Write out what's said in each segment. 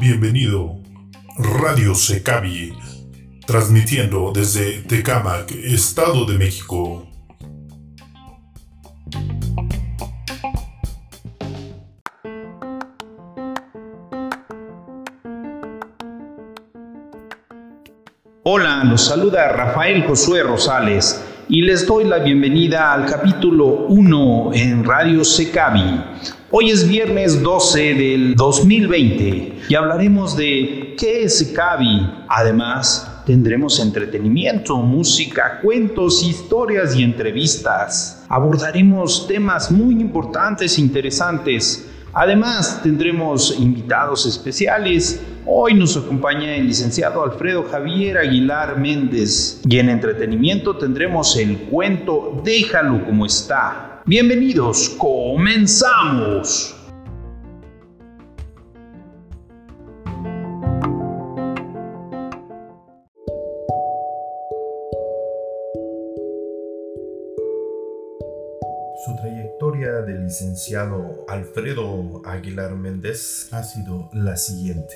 Bienvenido, Radio Secavi, transmitiendo desde Tecámac, Estado de México. Hola, los saluda Rafael Josué Rosales y les doy la bienvenida al capítulo 1 en Radio Secavi. Hoy es viernes 12 del 2020 y hablaremos de qué es Secavi. Además, tendremos entretenimiento, música, cuentos, historias y entrevistas. Abordaremos temas muy importantes e interesantes. Además, tendremos invitados especiales Hoy nos acompaña el licenciado Alfredo Javier Aguilar Méndez y en entretenimiento tendremos el cuento Déjalo como está. Bienvenidos, comenzamos. Trayectoria del licenciado Alfredo Aguilar Méndez ha sido la siguiente.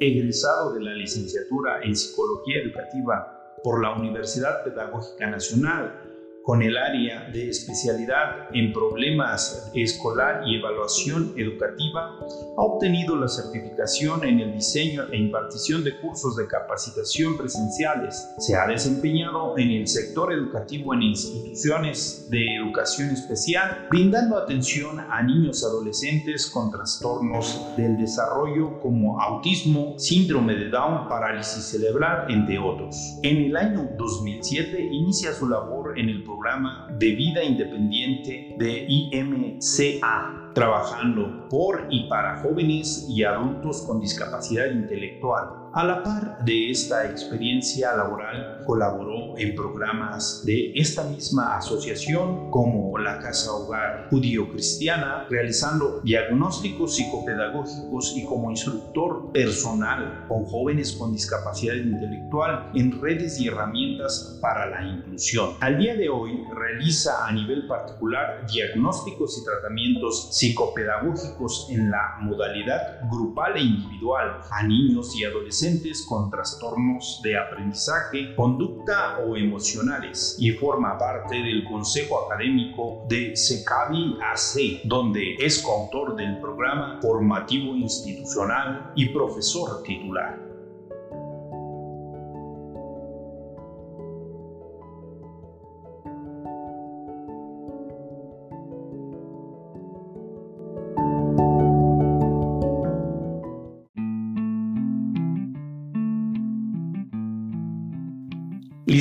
Egresado de la licenciatura en Psicología Educativa por la Universidad Pedagógica Nacional con el área de especialidad en problemas escolar y evaluación educativa, ha obtenido la certificación en el diseño e impartición de cursos de capacitación presenciales. Se ha desempeñado en el sector educativo en instituciones de educación especial, brindando atención a niños adolescentes con trastornos del desarrollo como autismo, síndrome de Down, parálisis cerebral, entre otros. En el año 2007 inicia su labor en el programa de vida independiente de IMCA trabajando por y para jóvenes y adultos con discapacidad intelectual. A la par de esta experiencia laboral, colaboró en programas de esta misma asociación como la Casa Hogar Judío Cristiana, realizando diagnósticos psicopedagógicos y como instructor personal con jóvenes con discapacidad intelectual en redes y herramientas para la inclusión. Al día de hoy realiza a nivel particular diagnósticos y tratamientos psicopedagógicos en la modalidad grupal e individual a niños y adolescentes con trastornos de aprendizaje, conducta o emocionales y forma parte del Consejo Académico de SECAVI AC, donde es coautor del programa formativo institucional y profesor titular.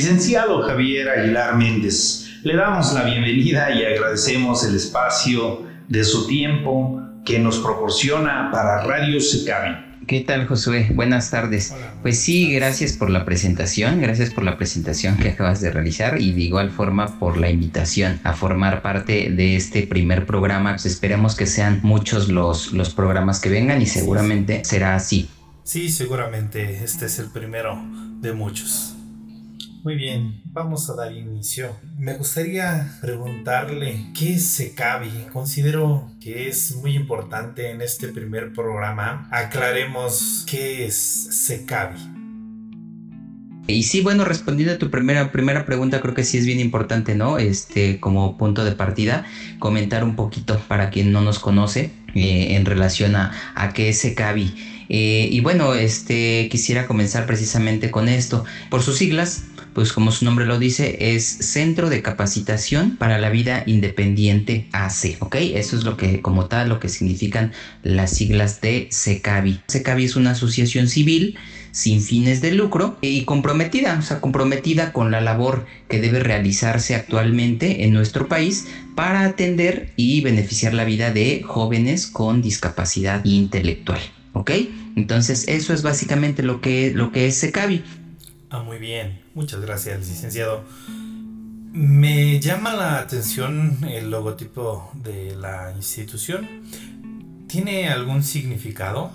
Licenciado Javier Aguilar Méndez, le damos la bienvenida y agradecemos el espacio de su tiempo que nos proporciona para Radio Secavi. ¿Qué tal, Josué? Buenas tardes. pues sí, gracias por la presentación, gracias por la presentación que acabas de realizar y de igual forma por la invitación a formar parte de este primer programa. Pues esperemos que sean muchos los, los programas que vengan y seguramente será así. Sí, seguramente este es el primero de muchos. Muy bien, vamos a dar inicio. Me gustaría preguntarle qué es SECAVI. Considero que es muy importante en este primer programa. Aclaremos qué es SECAVI. Y sí, bueno, respondiendo a tu primera, primera pregunta, creo que sí es bien importante, ¿no? Este, como punto de partida, comentar un poquito para quien no nos conoce eh, en relación a, a qué es SECAVI. Eh, y bueno, este, quisiera comenzar precisamente con esto. Por sus siglas, pues como su nombre lo dice, es Centro de Capacitación para la Vida Independiente AC, ¿ok? Eso es lo que, como tal, lo que significan las siglas de SECAVI. SECAVI es una asociación civil sin fines de lucro y comprometida, o sea, comprometida con la labor que debe realizarse actualmente en nuestro país para atender y beneficiar la vida de jóvenes con discapacidad intelectual. ¿Ok? Entonces eso es básicamente lo que, lo que es SECAVI. Ah, muy bien. Muchas gracias, licenciado. Me llama la atención el logotipo de la institución. ¿Tiene algún significado?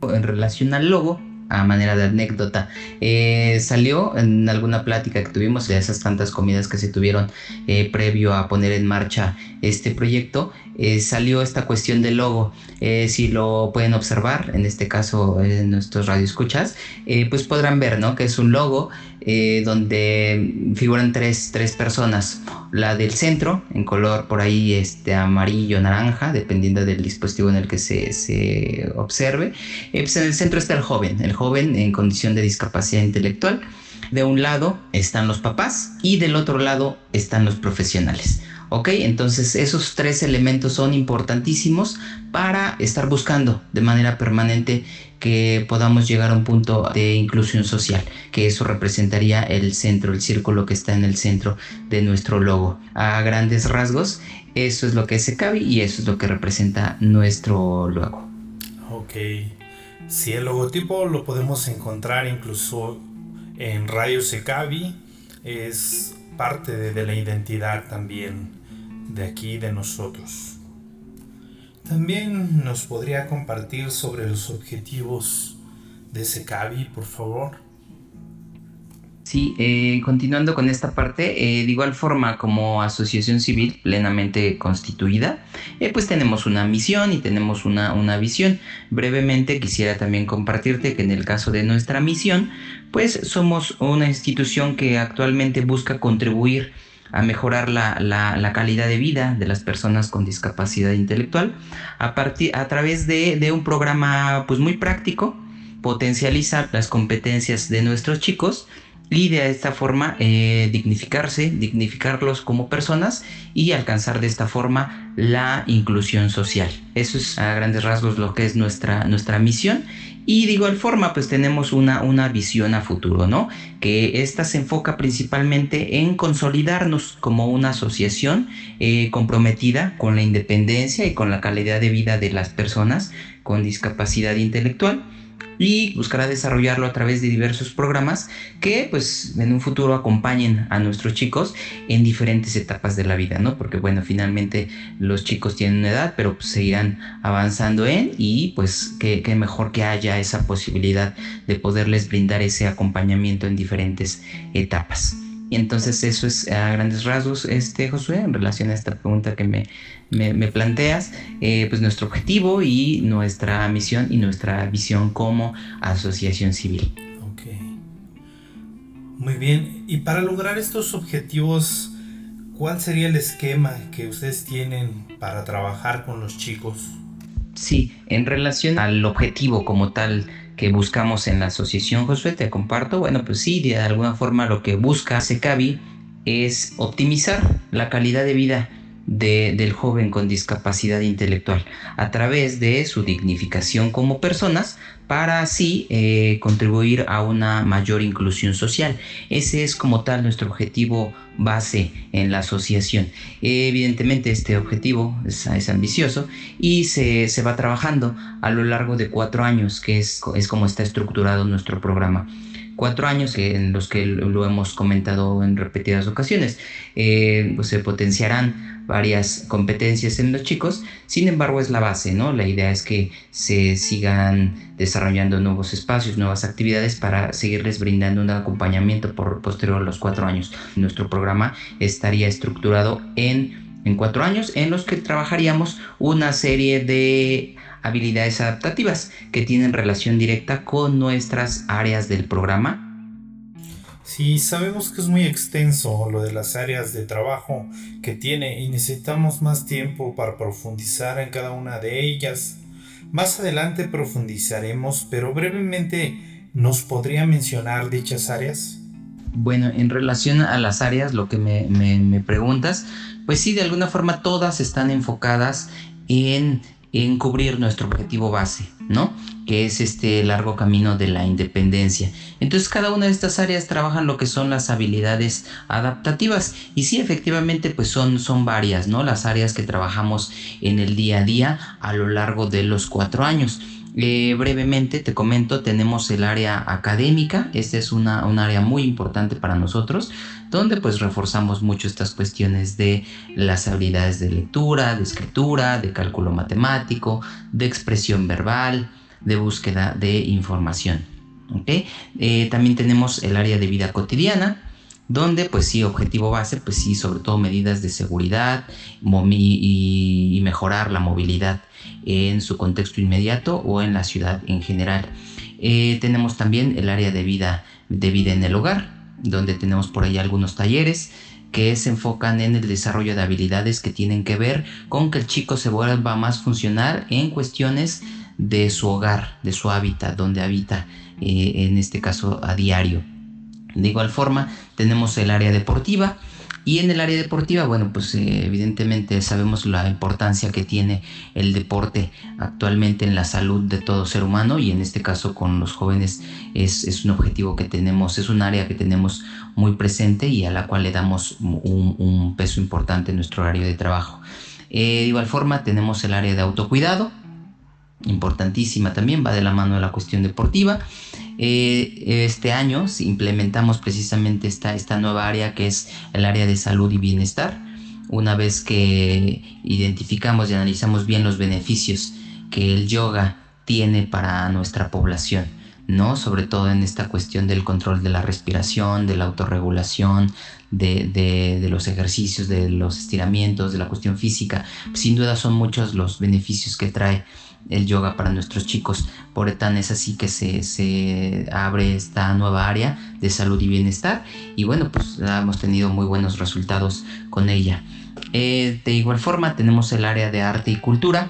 En relación al logo, a manera de anécdota. Eh, salió en alguna plática que tuvimos de esas tantas comidas que se tuvieron eh, previo a poner en marcha este proyecto. Eh, salió esta cuestión del logo. si lo pueden observar, en este caso en nuestros radioescuchas, pues podrán ver ¿no? que es un logo donde figuran tres, tres, personas. La del centro, en color por ahí este, amarillo, naranja, dependiendo del dispositivo en el que se, se observe. pues en el centro está el joven, el joven en condición de discapacidad intelectual. De un lado están los papás y del otro lado están los profesionales. ¿Ok? Entonces esos tres elementos son importantísimos para estar buscando de manera permanente que podamos llegar a un punto de inclusión social, que eso representaría el centro, el círculo que está en el centro de nuestro logo. A grandes rasgos, eso es lo que es SECAVI y eso es lo que representa nuestro logo. Ok. Si el logotipo lo podemos encontrar incluso en Radio Secavi, es parte de, la identidad también de aquí, de nosotros. También nos podría compartir sobre los objetivos de Secavi, por favor. Sí, eh, continuando con esta parte, eh, de igual forma como asociación civil plenamente constituida, eh, pues tenemos una misión y tenemos una, una, visión. Brevemente quisiera también compartirte que en el caso de nuestra misión, pues somos una institución que actualmente busca contribuir a mejorar la, la, calidad de vida de las personas con discapacidad intelectual a, a través de, de un programa pues muy práctico, potencializar las competencias de nuestros chicos, y de esta forma eh, dignificarse, dignificarlos como personas y alcanzar de esta forma la inclusión social. Eso es a grandes rasgos lo que es nuestra, nuestra misión y de igual forma pues tenemos una, una visión a futuro, ¿no? Que esta se enfoca principalmente en consolidarnos como una asociación eh, comprometida con la independencia y con la calidad de vida de las personas con discapacidad intelectual y buscará desarrollarlo a través de diversos programas que pues en un futuro acompañen a nuestros chicos en diferentes etapas de la vida, ¿no? Porque bueno, finalmente los chicos tienen una edad, pero pues, seguirán avanzando en y pues qué, mejor que haya esa posibilidad de poderles brindar ese acompañamiento en diferentes etapas. Y entonces eso es a grandes rasgos, este Josué, en relación a esta pregunta que me, me, planteas, eh, pues nuestro objetivo y nuestra misión y nuestra visión como asociación civil. Ok. Muy bien. Y para lograr estos objetivos, ¿cuál sería el esquema que ustedes tienen para trabajar con los chicos? Sí, en relación al objetivo como tal que buscamos en la asociación Josué, te comparto, bueno, pues sí, de alguna forma lo que busca SECAVI es optimizar la calidad de vida del joven con discapacidad intelectual a través de su dignificación como personas para así eh, contribuir a una mayor inclusión social. Ese es como tal nuestro objetivo base en la asociación. Evidentemente este objetivo es, ambicioso y se, va trabajando a lo largo de cuatro años, que es, es como está estructurado nuestro programa cuatro años en los que lo hemos comentado en repetidas ocasiones. Eh, pues se potenciarán varias competencias en los chicos, sin embargo es la base, ¿no? La idea es que se sigan desarrollando nuevos espacios, nuevas actividades para seguirles brindando un acompañamiento por posterior a los cuatro años. Nuestro programa estaría estructurado en, en cuatro años en los que trabajaríamos una serie de habilidades adaptativas que tienen relación directa con nuestras áreas del programa Sí, sabemos que es muy extenso lo de las áreas de trabajo que tiene y necesitamos más tiempo para profundizar en cada una de ellas. Más adelante profundizaremos, pero brevemente nos podría mencionar dichas áreas. Bueno, en relación a las áreas, lo que me, me preguntas, pues sí, de alguna forma todas están enfocadas en en cubrir nuestro objetivo base, ¿no? Que es este largo camino de la independencia. Entonces cada una de estas áreas trabajan lo que son las habilidades adaptativas y sí efectivamente pues son, son varias, ¿no? Las áreas que trabajamos en el día a día a lo largo de los cuatro años. Eh, brevemente te comento, tenemos el área académica, esta es una, un área muy importante para nosotros, donde pues reforzamos mucho estas cuestiones de las habilidades de lectura, de escritura, de cálculo matemático, de expresión verbal, de búsqueda de información. Eh, también tenemos el área de vida cotidiana, donde pues sí, objetivo base, pues sí, sobre todo medidas de seguridad y, mejorar la movilidad en su contexto inmediato o en la ciudad en general. Eh, tenemos también el área de vida, de vida en el hogar, donde tenemos por ahí algunos talleres que se enfocan en el desarrollo de habilidades que tienen que ver con que el chico se vuelva más funcional en cuestiones de su hogar, de su hábitat, donde habita, eh, en este caso a diario. De igual forma, tenemos el área deportiva. Y en el área deportiva, bueno, pues eh, evidentemente sabemos la importancia que tiene el deporte actualmente en la salud de todo ser humano y en este caso con los jóvenes es, un objetivo que tenemos, es un área que tenemos muy presente y a la cual le damos un, peso importante en nuestro horario de trabajo. Eh, de igual forma tenemos el área de autocuidado, importantísima también, va de la mano de la cuestión deportiva. Eh, este año implementamos precisamente esta, esta nueva área que es el área de salud y bienestar. Una vez que identificamos y analizamos bien los beneficios que el yoga tiene para nuestra población, ¿no? Sobre todo en esta cuestión del control de la respiración, de la autorregulación, de, de, los ejercicios, de los estiramientos, de la cuestión física. Sin duda son muchos los beneficios que trae el yoga para nuestros chicos. Por tan es así que se, abre esta nueva área de salud y bienestar y bueno, pues hemos tenido muy buenos resultados con ella. Eh, de igual forma tenemos el área de arte y cultura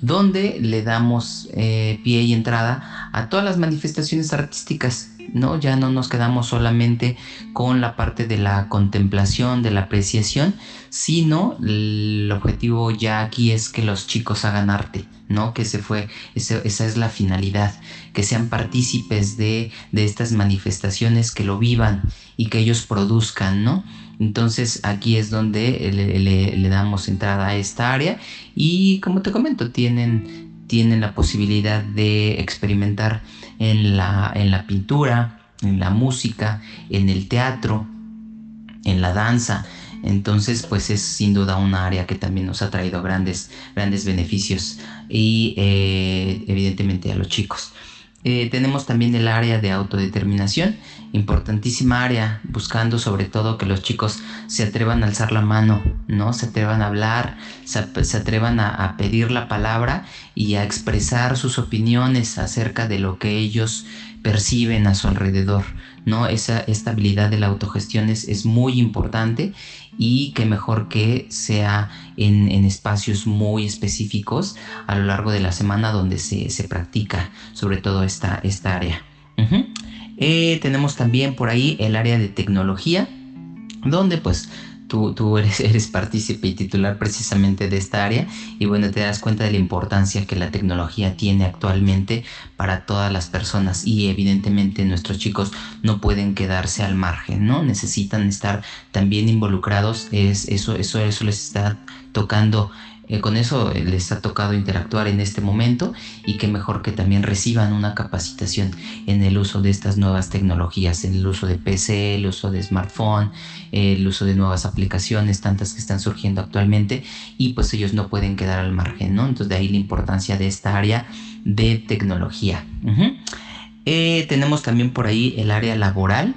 donde le damos eh, pie y entrada a todas las manifestaciones artísticas ¿no? Ya no nos quedamos solamente con la parte de la contemplación, de la apreciación, sino el objetivo ya aquí es que los chicos hagan arte, ¿no? Que se fue, esa es la finalidad, que sean partícipes de, estas manifestaciones, que lo vivan y que ellos produzcan, ¿no? Entonces aquí es donde le, damos entrada a esta área y como te comento, tienen, tienen la posibilidad de experimentar en la, en la pintura, en la música, en el teatro, en la danza. Entonces, pues es sin duda una área que también nos ha traído grandes, grandes beneficios y eh, evidentemente a los chicos. Eh, tenemos también el área de autodeterminación, importantísima área, buscando sobre todo que los chicos se atrevan a alzar la mano, ¿no? Se atrevan a hablar, se, atrevan a, pedir la palabra y a expresar sus opiniones acerca de lo que ellos perciben a su alrededor, ¿no? Esa estabilidad de la autogestión es, es muy importante y que mejor que sea en, espacios muy específicos a lo largo de la semana donde se, practica sobre todo esta, esta área. Eh, tenemos también por ahí el área de tecnología donde pues tú, eres, eres partícipe y titular precisamente de esta área y bueno, te das cuenta de la importancia que la tecnología tiene actualmente para todas las personas y evidentemente nuestros chicos no pueden quedarse al margen, ¿no? Necesitan estar también involucrados, es, eso, eso, eso les está tocando con eso eh, les ha tocado interactuar en este momento y que mejor que también reciban una capacitación en el uso de estas nuevas tecnologías, en el uso de PC, el uso de smartphone, el uso de nuevas aplicaciones, tantas que están surgiendo actualmente y pues ellos no pueden quedar al margen, ¿no? Entonces de ahí la importancia de esta área de tecnología. Eh, tenemos también por ahí el área laboral,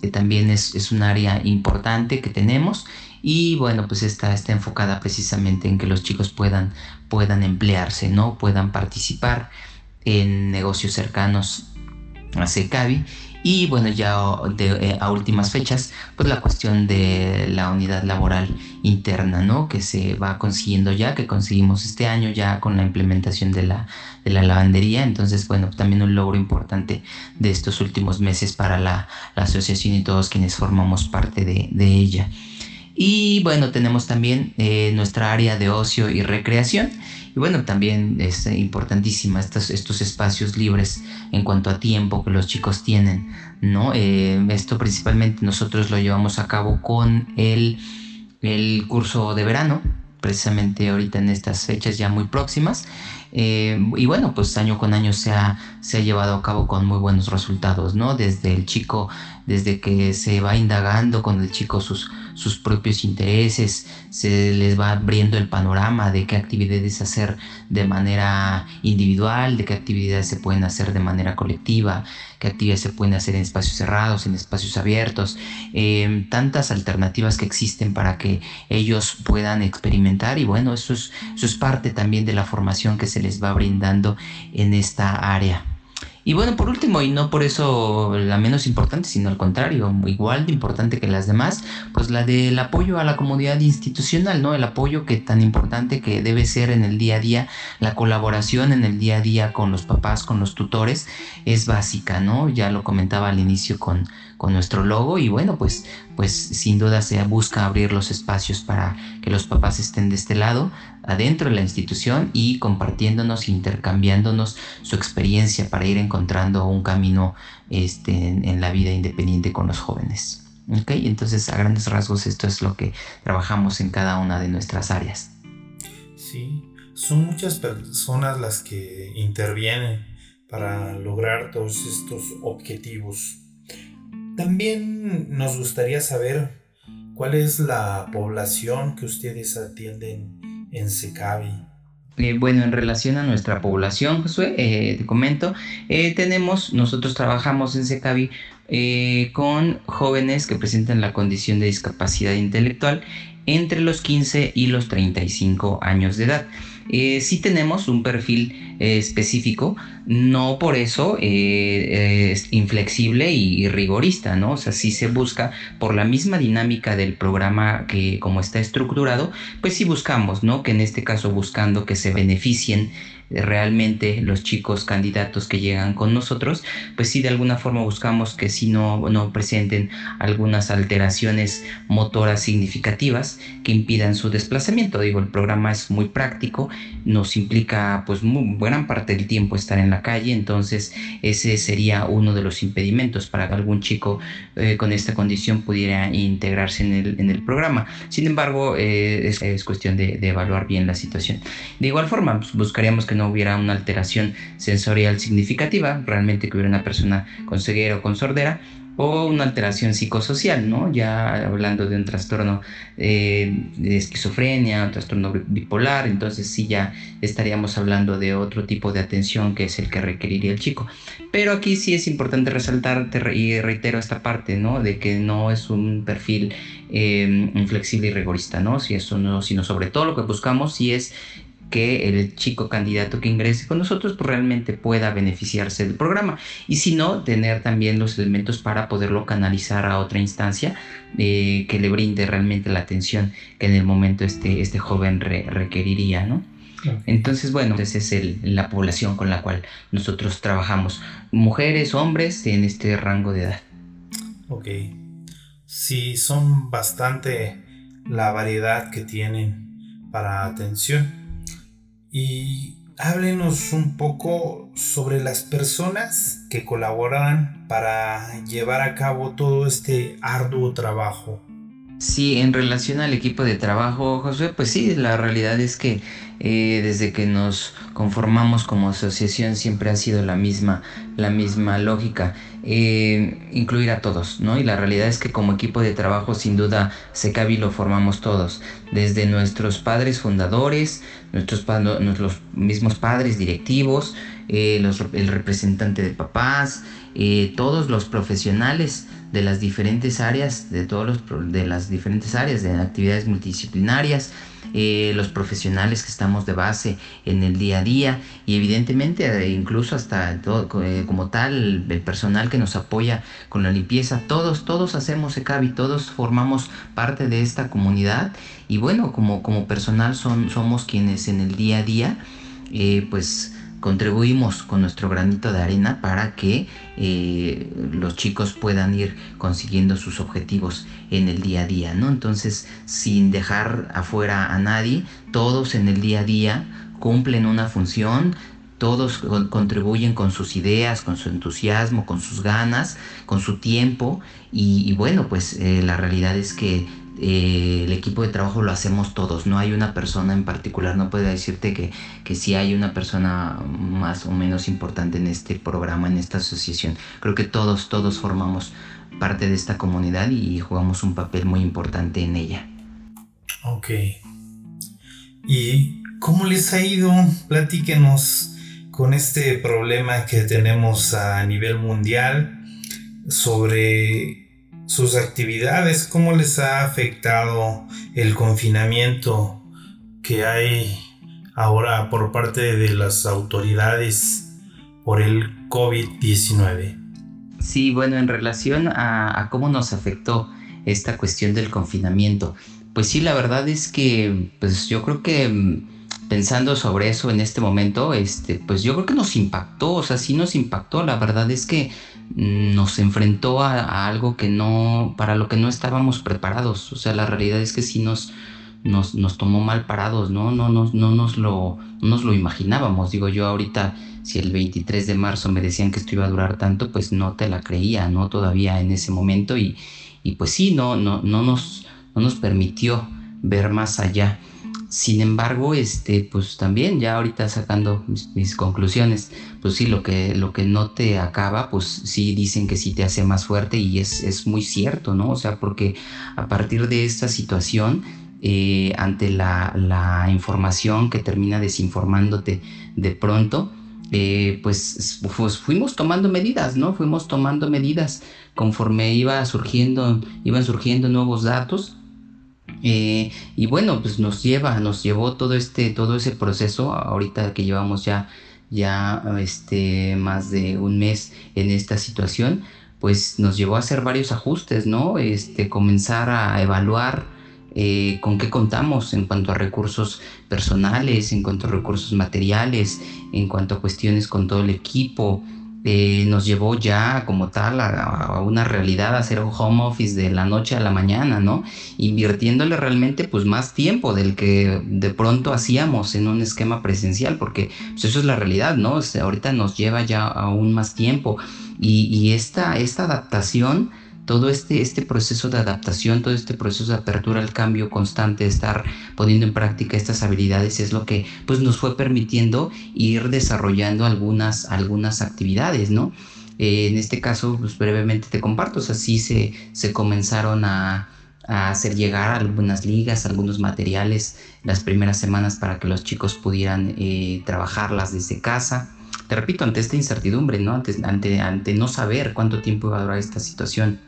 que también es un área importante que tenemos y bueno pues está, está enfocada precisamente en que los chicos puedan, puedan emplearse, ¿no? puedan participar en negocios cercanos a Secavi y bueno ya eh, a últimas fechas pues la cuestión de la unidad laboral interna no que se va consiguiendo ya que conseguimos este año ya con la implementación de la, de la lavandería. Entonces bueno también un logro importante de estos últimos meses para la, asociación y todos quienes formamos parte de, de ella y bueno, tenemos también eh, nuestra área de ocio y recreación. Y bueno, también es importantísima estos, espacios libres en cuanto a tiempo que los chicos tienen, ¿no? Eh, esto principalmente nosotros lo llevamos a cabo con el, el curso de verano, precisamente ahorita en estas fechas ya muy próximas, Eh, y bueno, pues año con año se ha, se ha llevado a cabo con muy buenos resultados, ¿no? Desde el chico, desde que se va indagando con el chico sus, sus propios intereses, se les va abriendo el panorama de qué actividades hacer de manera individual, de qué actividades se pueden hacer de manera colectiva, qué actividades se pueden hacer en espacios cerrados, en espacios abiertos, eh, tantas alternativas que existen para que ellos puedan experimentar y bueno, eso es, eso es parte también de la formación que se les va brindando en esta área. Y bueno, por último, y no por eso la menos importante, sino al contrario, igual de importante que las demás, pues la del apoyo a la comunidad institucional, ¿no? El apoyo que tan importante que debe ser en el día a día, la colaboración en el día a día con los papás, con los tutores, es básica, ¿no? Ya lo comentaba al inicio con, con nuestro logo y bueno, pues, pues sin duda se busca abrir los espacios para que los papás estén de este lado, adentro de la institución y compartiéndonos, intercambiándonos su experiencia para ir encontrando un camino este, en, la vida independiente con los jóvenes. ¿Ok? Entonces a grandes rasgos esto es lo que trabajamos en cada una de nuestras áreas. Sí, son muchas personas las que intervienen para lograr todos estos objetivos también nos gustaría saber cuál es la población que ustedes atienden en Secavi. Eh, bueno, en relación a nuestra población, Josué, eh, te comento, eh, tenemos, nosotros trabajamos en Secavi con jóvenes que presentan la condición de discapacidad intelectual entre los 15 y los 35 años de edad. Sí tenemos un perfil eh, específico, no por eso eh, es inflexible y, rigorista, ¿no? O sea, sí se busca por la misma dinámica del programa que como está estructurado, pues sí buscamos, ¿no? Que en este caso buscando que se beneficien realmente los chicos candidatos que llegan con nosotros, pues sí de alguna forma buscamos que si no, no presenten algunas alteraciones motoras significativas que impidan su desplazamiento. Digo, el programa es muy práctico, nos implica pues muy, gran parte del tiempo estar en la calle, entonces ese sería uno de los impedimentos para que algún chico eh, con esta condición pudiera integrarse en el, en el programa. Sin embargo, eh, es, cuestión de, evaluar bien la situación. De igual forma, pues, buscaríamos que no hubiera una alteración sensorial significativa, realmente que hubiera una persona con ceguera o con sordera, o una alteración psicosocial, ¿no? Ya hablando de un trastorno eh, de esquizofrenia, un trastorno bipolar, entonces sí ya estaríamos hablando de otro tipo de atención que es el que requeriría el chico. Pero aquí sí es importante resaltar y reitero esta parte, ¿no? De que no es un perfil eh, inflexible y rigorista, ¿no? Si eso no, sino sobre todo lo que buscamos sí es que el chico candidato que ingrese con nosotros pues, realmente pueda beneficiarse del programa y si no tener también los elementos para poderlo canalizar a otra instancia eh, que le brinde realmente la atención que en el momento este, este joven requeriría ¿no? Entonces, bueno, esa es la población con la cual nosotros trabajamos. Mujeres, hombres en este rango de edad. Ok. Sí, son bastante la variedad que tienen para atención. Y háblenos un poco sobre las personas que colaboran para llevar a cabo todo este arduo trabajo. Sí, en relación al equipo de trabajo, José, pues sí, la realidad es que eh, desde que nos conformamos como asociación siempre ha sido la misma, la misma lógica, eh, incluir a todos, ¿no? Y la realidad es que como equipo de trabajo sin duda Secavi lo formamos todos, desde nuestros padres fundadores, nuestros, mismos padres directivos, eh, el representante de papás, todos los profesionales de las diferentes áreas, de todos los, de las diferentes áreas de actividades multidisciplinarias, eh, los profesionales que estamos de base en el día a día y evidentemente eh, incluso hasta todo, eh, como tal el personal que nos apoya con la limpieza, todos, todos hacemos ECABI, todos formamos parte de esta comunidad y bueno, como, como personal son, somos quienes en el día a día pues contribuimos con nuestro granito de arena para que eh, los chicos puedan ir consiguiendo sus objetivos en el día a día, ¿no? Entonces, sin dejar afuera a nadie, todos en el día a día cumplen una función, todos contribuyen con sus ideas, con su entusiasmo, con sus ganas, con su tiempo y, bueno, pues eh, la realidad es que eh, el equipo de trabajo lo hacemos todos, no hay una persona en particular, no puedo decirte que, que sí hay una persona más o menos importante en este programa, en esta asociación. Creo que todos, todos formamos parte de esta comunidad y jugamos un papel muy importante en ella. Ok. ¿Y cómo les ha ido? Platíquenos con este problema que tenemos a nivel mundial sobre sus actividades, cómo les ha afectado el confinamiento que hay ahora por parte de las autoridades por el COVID-19. Sí, bueno, en relación a, cómo nos afectó esta cuestión del confinamiento, pues sí, la verdad es que, pues yo creo que mm, pensando sobre eso en este momento, este, pues yo creo que nos impactó, o sea, sí nos impactó, la verdad es que mm, nos enfrentó a, algo que no, para lo que no estábamos preparados, o sea, la realidad es que sí nos, nos, nos tomó mal parados, ¿no? No, no, no, nos lo, no nos lo imaginábamos, digo yo ahorita si el 23 de marzo me decían que esto iba a durar tanto, pues no te la creía, ¿no? Todavía en ese momento y, y pues sí, no, no, no, nos, no nos permitió ver más allá. Sin embargo, este, pues también ya ahorita sacando mis, conclusiones, pues sí, lo que, lo que no te acaba, pues sí dicen que sí te hace más fuerte y es, es muy cierto, ¿no? O sea, porque a partir de esta situación, eh, ante la, la información que termina desinformándote de pronto, eh, pues, pues, fuimos tomando medidas, ¿no? Fuimos tomando medidas conforme iba surgiendo, iban surgiendo nuevos datos. Eh, y bueno, pues nos lleva, nos llevó todo este, todo ese proceso, ahorita que llevamos ya, ya este, más de un mes en esta situación, pues nos llevó a hacer varios ajustes, ¿no? Este, comenzar a evaluar eh, con qué contamos en cuanto a recursos personales, en cuanto a recursos materiales, en cuanto a cuestiones con todo el equipo. Eh, nos llevó ya como tal a, una realidad hacer un home office de la noche a la mañana, ¿no? Invirtiéndole realmente pues más tiempo del que de pronto hacíamos en un esquema presencial, porque pues, eso es la realidad, ¿no? ahorita nos lleva ya aún más tiempo y, y esta, esta adaptación todo este, este proceso de adaptación, todo este proceso de apertura al cambio constante, estar poniendo en práctica estas habilidades es lo que pues, nos fue permitiendo ir desarrollando algunas, algunas actividades, ¿no? Eh, en este caso, pues brevemente te comparto, así se, se comenzaron a, hacer llegar algunas ligas, algunos materiales las primeras semanas para que los chicos pudieran eh, trabajarlas desde casa. Te repito, ante esta incertidumbre, ¿no? Ante, ante, ante no saber cuánto tiempo iba a durar esta situación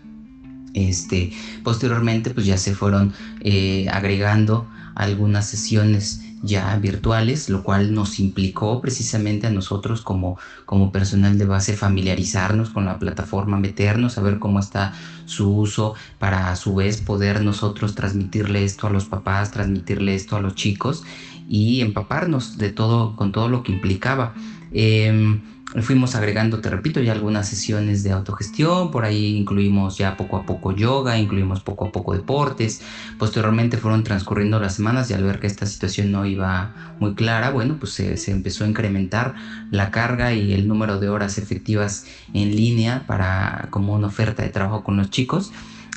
este, posteriormente pues ya se fueron eh, agregando algunas sesiones ya virtuales, lo cual nos implicó precisamente a nosotros como, como personal de base familiarizarnos con la plataforma, meternos, a ver cómo está su uso, para a su vez poder nosotros transmitirle esto a los papás, transmitirle esto a los chicos y empaparnos de todo, con todo lo que implicaba. Em, fuimos agregando, te repito, ya algunas sesiones de autogestión, por ahí incluimos ya poco a poco yoga, incluimos poco a poco deportes, posteriormente fueron transcurriendo las semanas y al ver que esta situación no iba muy clara, bueno, pues se, empezó a incrementar la carga y el número de horas efectivas en línea para como una oferta de trabajo con los chicos.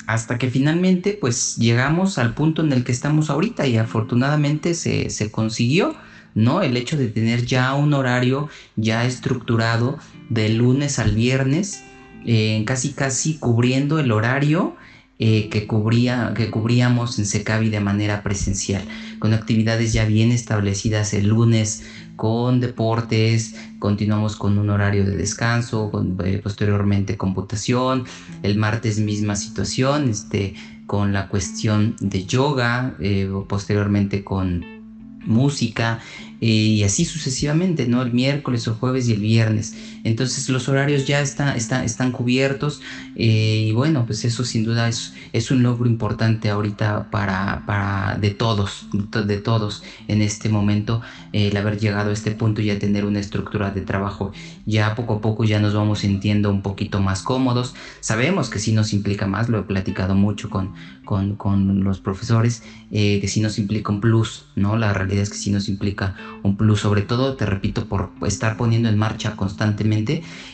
Hasta que finalmente pues llegamos al punto en el que estamos ahorita y afortunadamente se, se consiguió ¿no? El hecho de tener ya un horario ya estructurado de lunes al viernes, eh, casi casi cubriendo el horario eh, que, cubría, que cubríamos en Secavi de manera presencial, con actividades ya bien establecidas el lunes con deportes, continuamos con un horario de descanso, eh, posteriormente computación, el martes misma situación, este, con la cuestión de yoga, posteriormente con música eh, y así sucesivamente, ¿no? El miércoles o jueves y el viernes. Entonces los horarios ya están, están cubiertos eh, y bueno, pues eso sin duda es, es un logro importante ahorita para, para de todos, de todos en este momento, el haber llegado a este punto y a tener una estructura de trabajo. Ya poco a poco ya nos vamos sintiendo un poquito más cómodos. Sabemos que sí nos implica más, lo he platicado mucho con, con, con los profesores, eh, que sí nos implica un plus, ¿no? La realidad es que sí nos implica un plus, sobre todo, te repito, por estar poniendo en marcha constantemente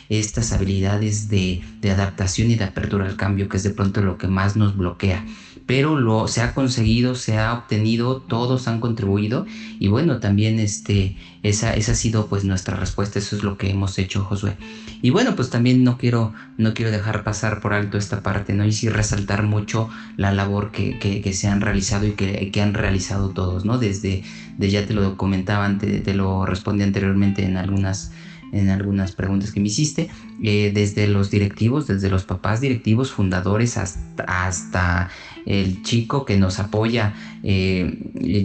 estas habilidades de, adaptación y de apertura al cambio, que es de pronto lo que más nos bloquea. pero lo se ha conseguido, se ha obtenido, todos han contribuido y bueno, también este, esa, esa ha sido pues nuestra respuesta, eso es lo que hemos hecho Josué. Y bueno, pues también no quiero, no quiero dejar pasar por alto esta parte, ¿no? Y sí resaltar mucho la labor que, que, se han realizado y que, que, han realizado todos, ¿no? Desde, de, ya te lo comentaba, te, te lo respondí anteriormente en algunas en algunas preguntas que me hiciste, eh, desde los directivos, desde los papás directivos, fundadores, hasta, hasta el chico que nos apoya eh,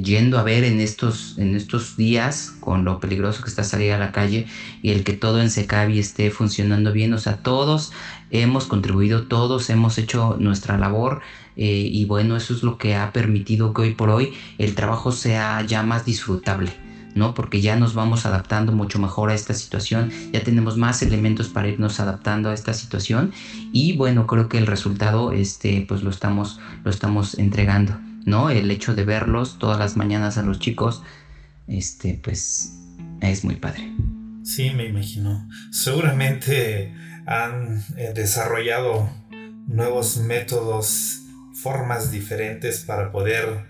yendo a ver en estos, en estos días con lo peligroso que está salir a la calle y el que todo en Secavi esté funcionando bien. O sea, todos hemos contribuido, todos hemos hecho nuestra labor eh, y bueno, eso es lo que ha permitido que hoy por hoy el trabajo sea ya más disfrutable. ¿No? Porque ya nos vamos adaptando mucho mejor a esta situación, ya tenemos más elementos para irnos adaptando a esta situación y bueno, creo que el resultado este pues lo estamos lo estamos entregando, ¿no? El hecho de verlos todas las mañanas a los chicos este pues es muy padre. Sí, me imagino. Seguramente han eh, desarrollado nuevos métodos, formas diferentes para poder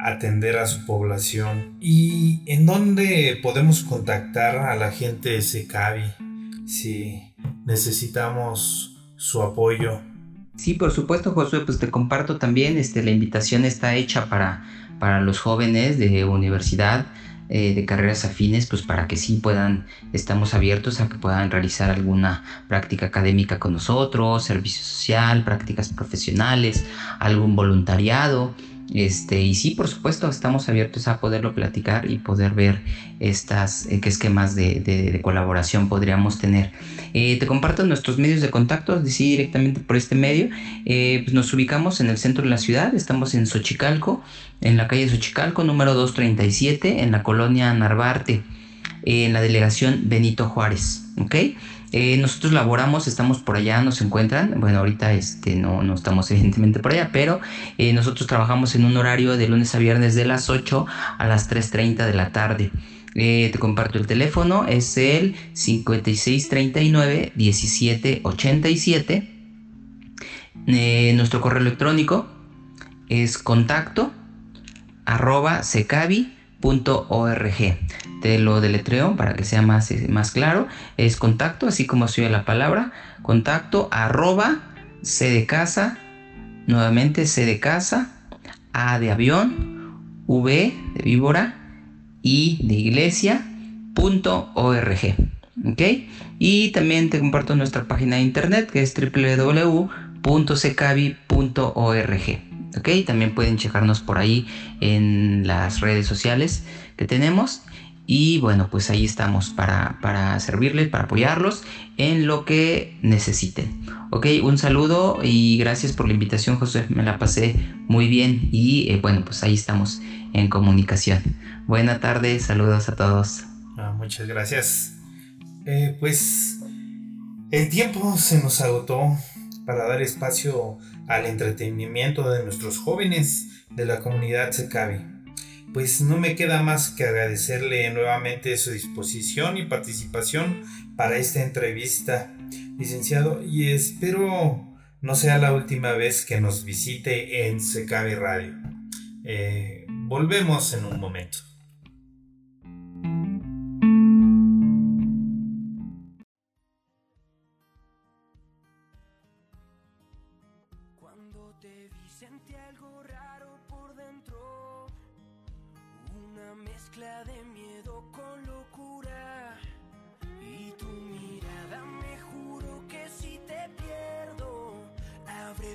atender a su población. ¿Y en dónde podemos contactar a la gente de Secavi si necesitamos su apoyo? Sí, por supuesto, Josué, pues te comparto también, este, la invitación está hecha para, para los jóvenes de universidad, eh, de carreras afines, pues para que sí puedan, estamos abiertos a que puedan realizar alguna práctica académica con nosotros, servicio social, prácticas profesionales, algún voluntariado. Este, y sí, por supuesto, estamos abiertos a poderlo platicar y poder ver estas, eh, qué esquemas de, colaboración podríamos tener. Eh, te comparto nuestros medios de contacto, sí, directamente por este medio. Eh, pues nos ubicamos en el centro de la ciudad, estamos en Xochicalco, en la calle Xochicalco, número 237, en la colonia Narvarte, en la delegación Benito Juárez, ¿ok? Eh, nosotros laboramos, estamos por allá, nos encuentran. Bueno, ahorita este, no, no estamos evidentemente por allá, pero eh, nosotros trabajamos en un horario de lunes a viernes de las 8 a las 3.30 de la tarde. Eh, te comparto el teléfono, es el 5639 1787. nuestro correo electrónico es contacto arroba secavi.org te lo deletreo para que sea más, eh, más claro. Es contacto, así como se oye la palabra. Contacto arroba C de casa. Nuevamente C de casa. A de avión. V de víbora. I de iglesia. Punto org. ¿Ok? Y también te comparto nuestra página de internet que es www.secavi.org. ¿Ok? También pueden checarnos por ahí en las redes sociales que tenemos. Y bueno, pues ahí estamos para, para servirles, para apoyarlos en lo que necesiten. Ok, un saludo y gracias por la invitación, José. Me la pasé muy bien y eh, bueno, pues ahí estamos en comunicación. Buena tarde, saludos a todos. Ah, muchas gracias. Eh, pues el tiempo se nos agotó para dar espacio al entretenimiento de nuestros jóvenes de la comunidad Secavi pues no me queda más que agradecerle nuevamente su disposición y participación para esta entrevista, licenciado, y espero no sea la última vez que nos visite en Secavi Radio. Eh, volvemos en un momento.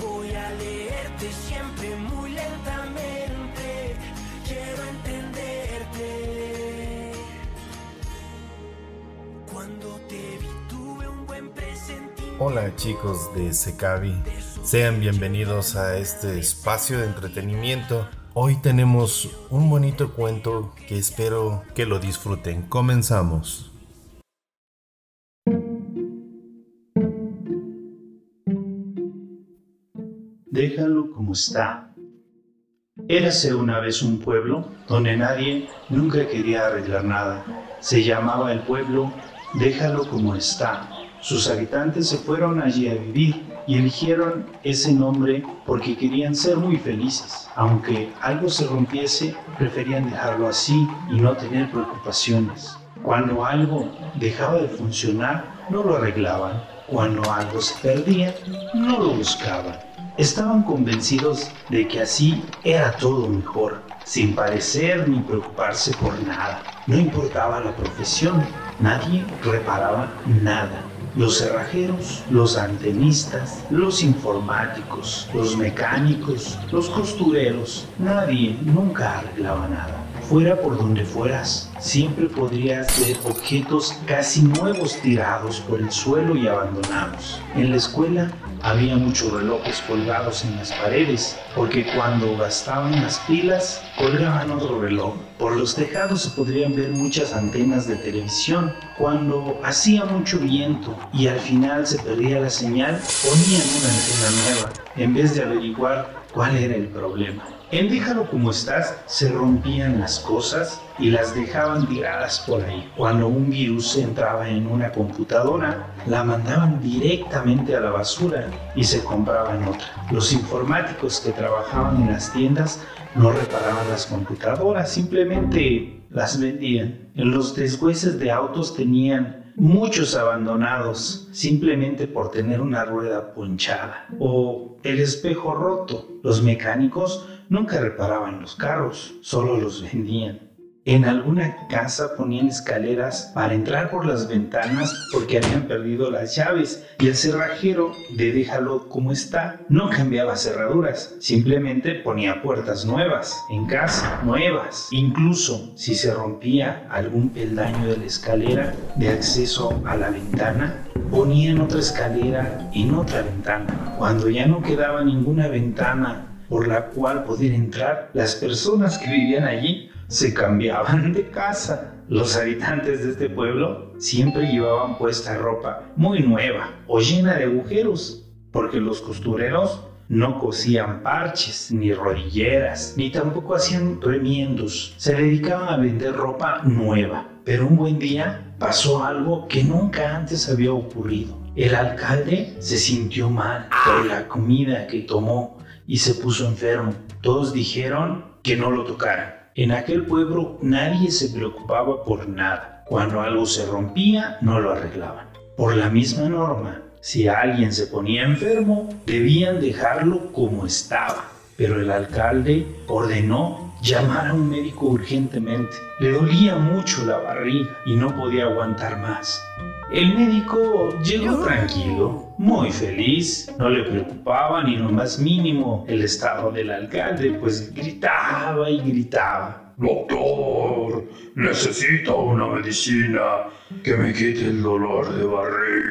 Voy a leerte siempre muy lentamente. Quiero entenderte. Cuando te vi tuve un buen presentimiento. Hola chicos de Secavi Sean bienvenidos a este espacio de entretenimiento. Hoy tenemos un bonito cuento que espero que lo disfruten. Comenzamos. Déjalo como está. Érase una vez un pueblo donde nadie nunca quería arreglar nada. Se llamaba el pueblo Déjalo como está. Sus habitantes se fueron allí a vivir y eligieron ese nombre porque querían ser muy felices. Aunque algo se rompiese, preferían dejarlo así y no tener preocupaciones. Cuando algo dejaba de funcionar, no lo arreglaban. Cuando algo se perdía, no lo buscaban. Estaban convencidos de que así era todo mejor, sin parecer ni preocuparse por nada. No importaba la profesión, nadie reparaba nada. Los cerrajeros, los antenistas, los informáticos, los mecánicos, los costureros, nadie nunca arreglaba nada. Fuera por donde fueras, siempre podrías ver objetos casi nuevos tirados por el suelo y abandonados. En la escuela había muchos relojes colgados en las paredes, porque cuando gastaban las pilas, colgaban otro reloj. Por los tejados se podrían ver muchas antenas de televisión. Cuando hacía mucho viento y al final se perdía la señal, ponían una antena nueva, en vez de averiguar cuál era el problema. En Déjalo como estás se rompían las cosas y las dejaban tiradas por ahí. Cuando un virus entraba en una computadora, la mandaban directamente a la basura y se compraban otra. Los informáticos que trabajaban en las tiendas no reparaban las computadoras, simplemente las vendían. En los deshueces de autos tenían muchos abandonados simplemente por tener una rueda ponchada o el espejo roto. Los mecánicos nunca reparaban los carros, solo los vendían. En alguna casa ponían escaleras para entrar por las ventanas porque habían perdido las llaves y el cerrajero de déjalo como está no cambiaba cerraduras, simplemente ponía puertas nuevas en casa, nuevas. Incluso si se rompía algún peldaño de la escalera de acceso a la ventana, ponían otra escalera en otra ventana. Cuando ya no quedaba ninguna ventana por la cual poder entrar, las personas que vivían allí se cambiaban de casa. Los habitantes de este pueblo siempre llevaban puesta ropa muy nueva o llena de agujeros, porque los costureros no cosían parches, ni rodilleras, ni tampoco hacían remiendos. Se dedicaban a vender ropa nueva. Pero un buen día pasó algo que nunca antes había ocurrido. El alcalde se sintió mal por la comida que tomó y se puso enfermo. Todos dijeron que no lo tocaran. En aquel pueblo nadie se preocupaba por nada. Cuando algo se rompía, no lo arreglaban. Por la misma norma, si alguien se ponía enfermo, debían dejarlo como estaba. Pero el alcalde ordenó llamar a un médico urgentemente. Le dolía mucho la barriga y no podía aguantar más. El médico llegó tranquilo, muy feliz, no le preocupaba ni lo más mínimo el estado del alcalde, pues gritaba y gritaba. Doctor, necesito una medicina que me quite el dolor de barriga.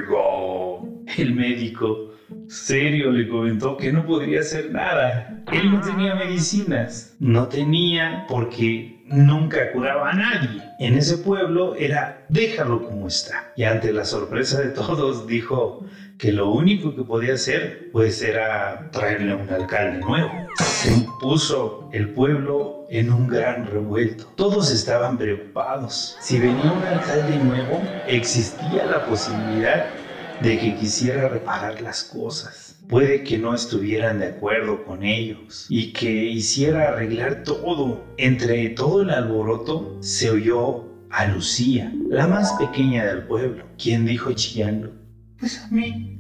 El médico, serio, le comentó que no podría hacer nada. Él no tenía medicinas. No tenía porque nunca curaba a nadie. En ese pueblo era déjalo como está. Y ante la sorpresa de todos dijo que lo único que podía hacer pues era traerle un alcalde nuevo. Se puso el pueblo en un gran revuelto. Todos estaban preocupados. Si venía un alcalde nuevo, existía la posibilidad de que quisiera reparar las cosas. Puede que no estuvieran de acuerdo con ellos y que hiciera arreglar todo. Entre todo el alboroto se oyó a Lucía, la más pequeña del pueblo, quien dijo chillando, Pues a mí,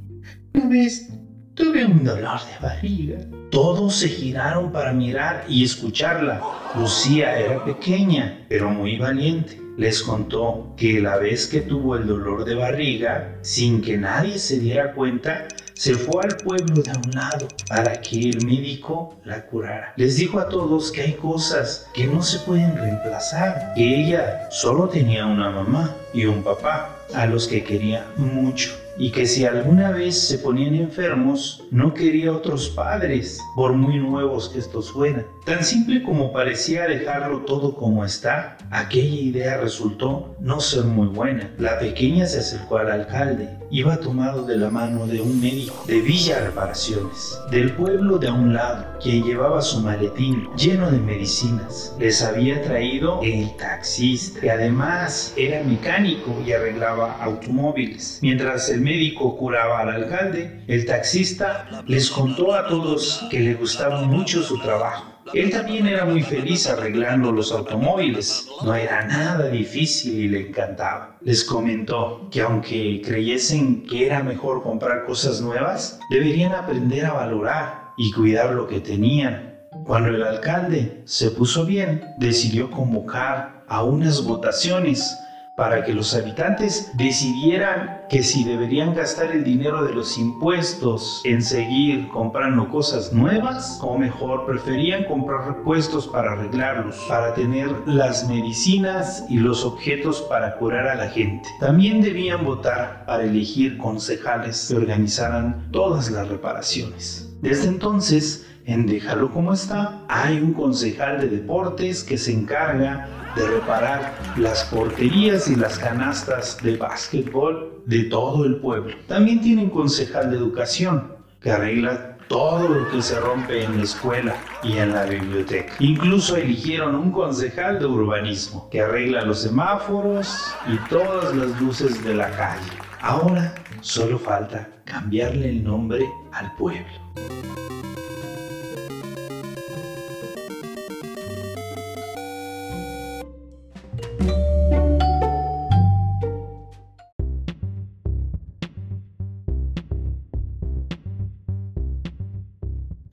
¿no ves? Tuve un dolor de barriga. Todos se giraron para mirar y escucharla. Lucía era pequeña, pero muy valiente les contó que la vez que tuvo el dolor de barriga, sin que nadie se diera cuenta, se fue al pueblo de un lado para que el médico la curara. Les dijo a todos que hay cosas que no se pueden reemplazar, que ella solo tenía una mamá y un papá a los que quería mucho. Y que si alguna vez se ponían enfermos, no quería otros padres, por muy nuevos que estos fueran. Tan simple como parecía dejarlo todo como está, aquella idea resultó no ser muy buena. La pequeña se acercó al alcalde. Iba tomado de la mano de un médico de Villa Reparaciones, del pueblo de a un lado, quien llevaba su maletín lleno de medicinas. Les había traído el taxista, que además era mecánico y arreglaba automóviles. Mientras el médico curaba al alcalde, el taxista les contó a todos que le gustaba mucho su trabajo él también era muy feliz arreglando los automóviles. No era nada difícil y le encantaba. Les comentó que aunque creyesen que era mejor comprar cosas nuevas, deberían aprender a valorar y cuidar lo que tenían. Cuando el alcalde se puso bien, decidió convocar a unas votaciones para que los habitantes decidieran que si deberían gastar el dinero de los impuestos en seguir comprando cosas nuevas o mejor preferían comprar repuestos para arreglarlos, para tener las medicinas y los objetos para curar a la gente. También debían votar para elegir concejales que organizaran todas las reparaciones. Desde entonces, en Déjalo como está, hay un concejal de deportes que se encarga de reparar las porterías y las canastas de básquetbol de todo el pueblo. También tienen concejal de educación que arregla todo lo que se rompe en la escuela y en la biblioteca. Incluso eligieron un concejal de urbanismo que arregla los semáforos y todas las luces de la calle. Ahora solo falta cambiarle el nombre al pueblo.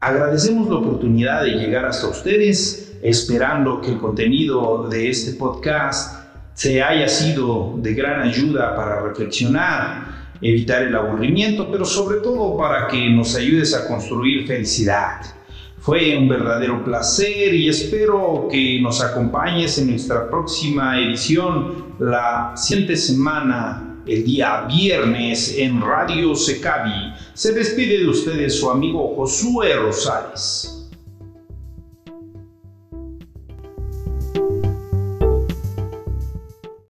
Agradecemos la oportunidad de llegar hasta ustedes, esperando que el contenido de este podcast se haya sido de gran ayuda para reflexionar, evitar el aburrimiento, pero sobre todo para que nos ayudes a construir felicidad. Fue un verdadero placer y espero que nos acompañes en nuestra próxima edición la siguiente semana el día viernes en Radio Secavi. Se despide de ustedes su amigo Josué Rosales.